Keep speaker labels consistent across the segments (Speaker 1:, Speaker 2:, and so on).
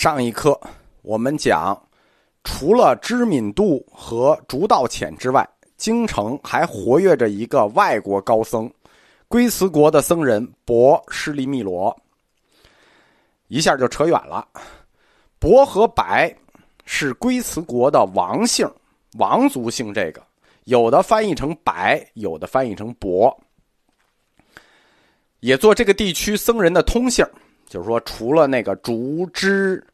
Speaker 1: 上一课我们讲，除了知敏度和竹道浅之外，京城还活跃着一个外国高僧，龟兹国的僧人博施利密罗。一下就扯远了，博和白是龟兹国的王姓，王族姓这个，有的翻译成白，有的翻译成博，也做这个地区僧人的通姓。就是说，除了那个竹枝，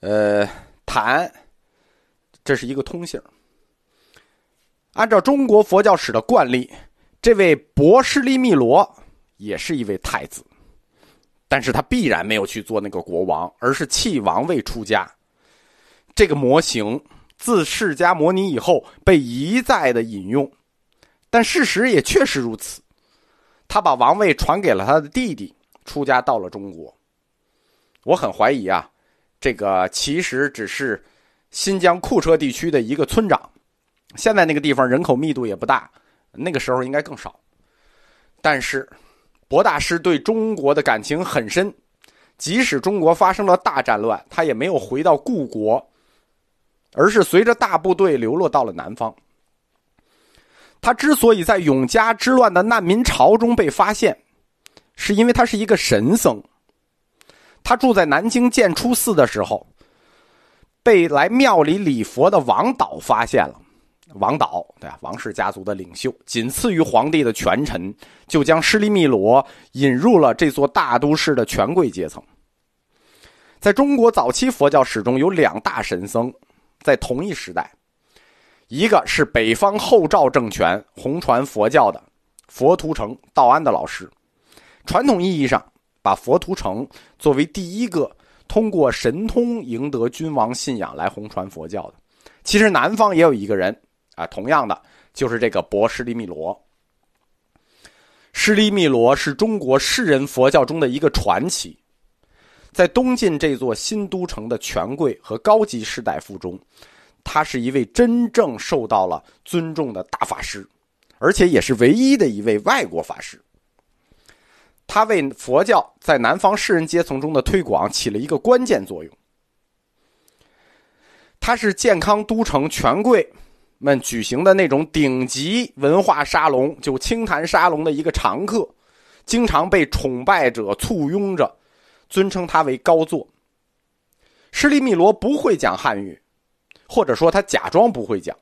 Speaker 1: 呃，檀，这是一个通姓。按照中国佛教史的惯例，这位博士利密罗也是一位太子，但是他必然没有去做那个国王，而是弃王位出家。这个模型自释迦摩尼以后被一再的引用，但事实也确实如此。他把王位传给了他的弟弟。出家到了中国，我很怀疑啊，这个其实只是新疆库车地区的一个村长，现在那个地方人口密度也不大，那个时候应该更少。但是，博大师对中国的感情很深，即使中国发生了大战乱，他也没有回到故国，而是随着大部队流落到了南方。他之所以在永嘉之乱的难民潮中被发现。是因为他是一个神僧，他住在南京建初寺的时候，被来庙里礼佛的王导发现了。王导，对啊，王氏家族的领袖，仅次于皇帝的权臣，就将施利密罗引入了这座大都市的权贵阶层。在中国早期佛教史中有两大神僧，在同一时代，一个是北方后赵政权弘传佛教的佛图澄道安的老师。传统意义上，把佛图澄作为第一个通过神通赢得君王信仰来弘传佛教的。其实南方也有一个人啊，同样的就是这个博施利密罗。施利密罗是中国世人佛教中的一个传奇，在东晋这座新都城的权贵和高级士大夫中，他是一位真正受到了尊重的大法师，而且也是唯一的一位外国法师。他为佛教在南方士人阶层中的推广起了一个关键作用。他是健康都城权贵们举行的那种顶级文化沙龙，就清谈沙龙的一个常客，经常被崇拜者簇拥着，尊称他为高座。施利密罗不会讲汉语，或者说他假装不会讲。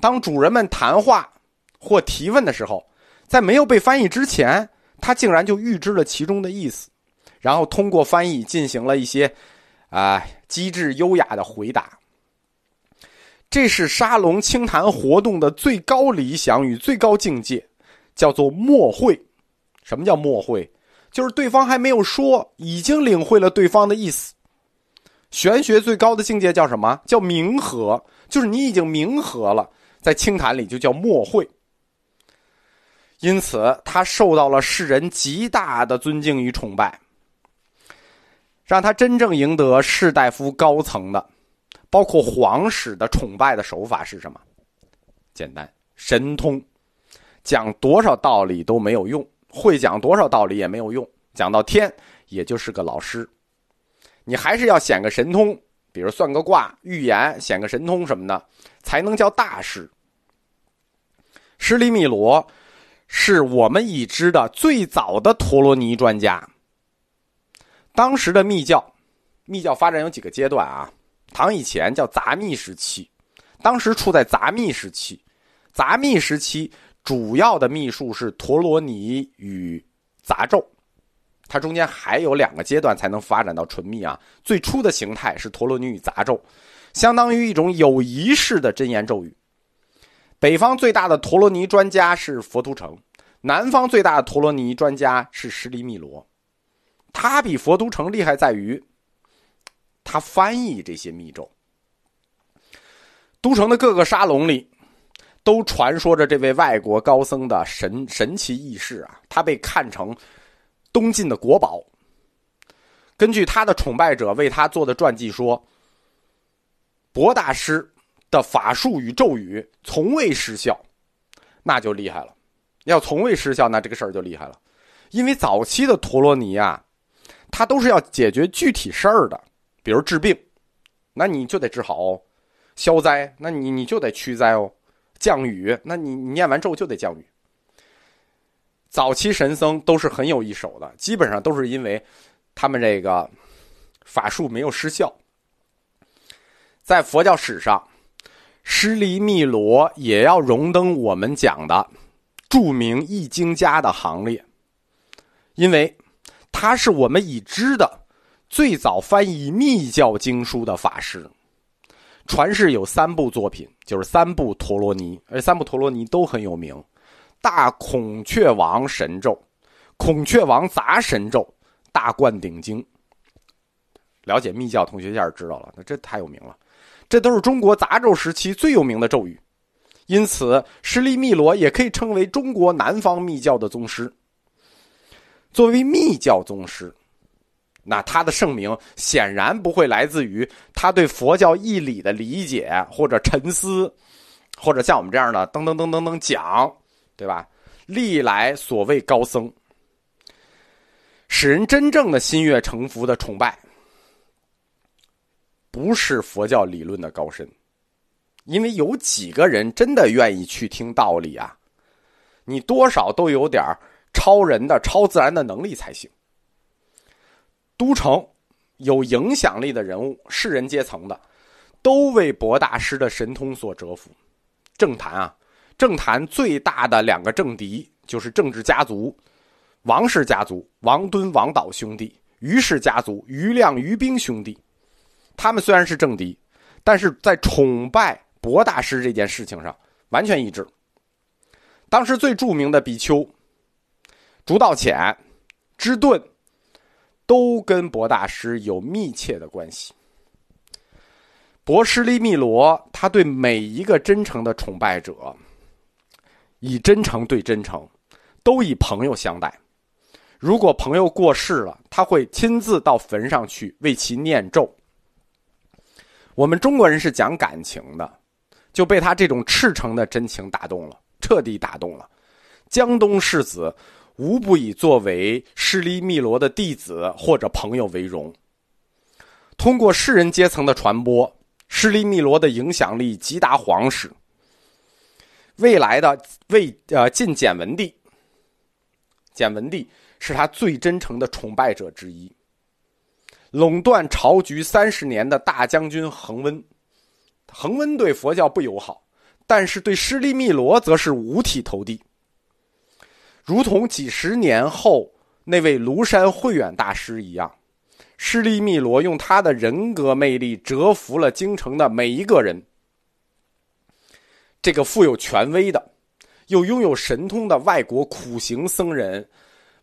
Speaker 1: 当主人们谈话或提问的时候，在没有被翻译之前。他竟然就预知了其中的意思，然后通过翻译进行了一些，啊，机智优雅的回答。这是沙龙清谈活动的最高理想与最高境界，叫做默会。什么叫默会？就是对方还没有说，已经领会了对方的意思。玄学最高的境界叫什么？叫冥合，就是你已经冥合了，在清谈里就叫默会。因此，他受到了世人极大的尊敬与崇拜。让他真正赢得士大夫高层的，包括皇室的崇拜的手法是什么？简单，神通，讲多少道理都没有用，会讲多少道理也没有用，讲到天也就是个老师。你还是要显个神通，比如算个卦、预言，显个神通什么的，才能叫大师。施利密罗。是我们已知的最早的陀罗尼专家。当时的密教，密教发展有几个阶段啊？唐以前叫杂密时期，当时处在杂密时期。杂密时期主要的秘术是陀罗尼与杂咒，它中间还有两个阶段才能发展到纯密啊。最初的形态是陀罗尼与杂咒，相当于一种有仪式的真言咒语。北方最大的陀罗尼专家是佛图澄，南方最大的陀罗尼专家是施利密罗。他比佛图澄厉害在于，他翻译这些密咒。都城的各个沙龙里，都传说着这位外国高僧的神神奇异事啊！他被看成东晋的国宝。根据他的崇拜者为他做的传记说，博大师。的法术与咒语从未失效，那就厉害了。要从未失效，那这个事儿就厉害了。因为早期的陀罗尼啊，它都是要解决具体事儿的，比如治病，那你就得治好哦；消灾，那你你就得驱灾哦；降雨，那你你念完咒就得降雨。早期神僧都是很有一手的，基本上都是因为他们这个法术没有失效。在佛教史上，施利密罗也要荣登我们讲的著名易经家的行列，因为他是我们已知的最早翻译密教经书的法师。传世有三部作品，就是三部陀罗尼，而三部陀罗尼都很有名。大孔雀王神咒、孔雀王杂神咒、大灌顶经。了解密教同学一下知道了，那这太有名了。这都是中国杂咒时期最有名的咒语，因此施利密罗也可以称为中国南方密教的宗师。作为密教宗师，那他的盛名显然不会来自于他对佛教义理的理解或者沉思，或者像我们这样的噔噔噔噔噔讲。对吧？历来所谓高僧，使人真正的心悦诚服的崇拜，不是佛教理论的高深，因为有几个人真的愿意去听道理啊？你多少都有点超人的、超自然的能力才行。都城有影响力的人物、士人阶层的，都为博大师的神通所折服。政坛啊。政坛最大的两个政敌就是政治家族，王氏家族王敦、王导兄弟，于氏家族于亮、于兵兄弟。他们虽然是政敌，但是在崇拜博大师这件事情上完全一致。当时最著名的比丘竺道潜、支顿，都跟博大师有密切的关系。博施利密罗，他对每一个真诚的崇拜者。以真诚对真诚，都以朋友相待。如果朋友过世了，他会亲自到坟上去为其念咒。我们中国人是讲感情的，就被他这种赤诚的真情打动了，彻底打动了。江东士子无不以作为施利密罗的弟子或者朋友为荣。通过士人阶层的传播，施利密罗的影响力极达皇室。未来的魏呃晋简文帝，简文帝是他最真诚的崇拜者之一。垄断朝局三十年的大将军恒温，恒温对佛教不友好，但是对施利密罗则是五体投地。如同几十年后那位庐山慧远大师一样，施利密罗用他的人格魅力折服了京城的每一个人。这个富有权威的，又拥有神通的外国苦行僧人，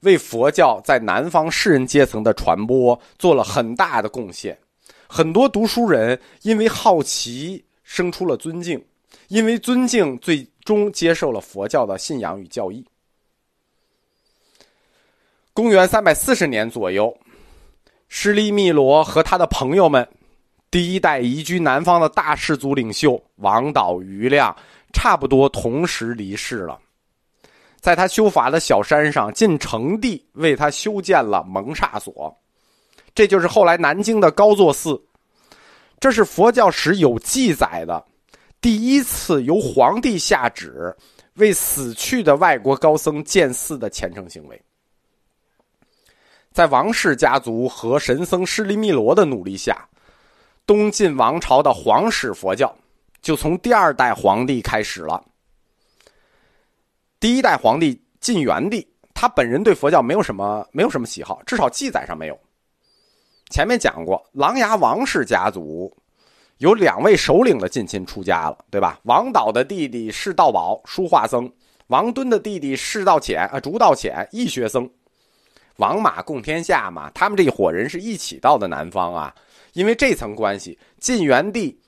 Speaker 1: 为佛教在南方士人阶层的传播做了很大的贡献。很多读书人因为好奇生出了尊敬，因为尊敬最终接受了佛教的信仰与教义。公元三百四十年左右，施利密罗和他的朋友们。第一代移居南方的大氏族领袖王导、余亮，差不多同时离世了。在他修法的小山上，晋成帝为他修建了蒙刹所，这就是后来南京的高座寺。这是佛教史有记载的第一次由皇帝下旨为死去的外国高僧建寺的虔诚行为。在王氏家族和神僧施利密罗的努力下。东晋王朝的皇室佛教，就从第二代皇帝开始了。第一代皇帝晋元帝，他本人对佛教没有什么没有什么喜好，至少记载上没有。前面讲过，琅琊王氏家族有两位首领的近亲出家了，对吧？王导的弟弟释道宝，书画僧；王敦的弟弟释道潜，啊，竺道潜，义学僧。王马共天下嘛，他们这一伙人是一起到的南方啊。因为这层关系，晋元帝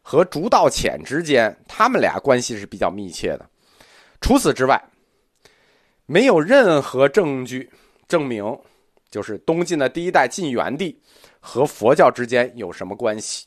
Speaker 1: 和竺道潜之间，他们俩关系是比较密切的。除此之外，没有任何证据证明，就是东晋的第一代晋元帝和佛教之间有什么关系。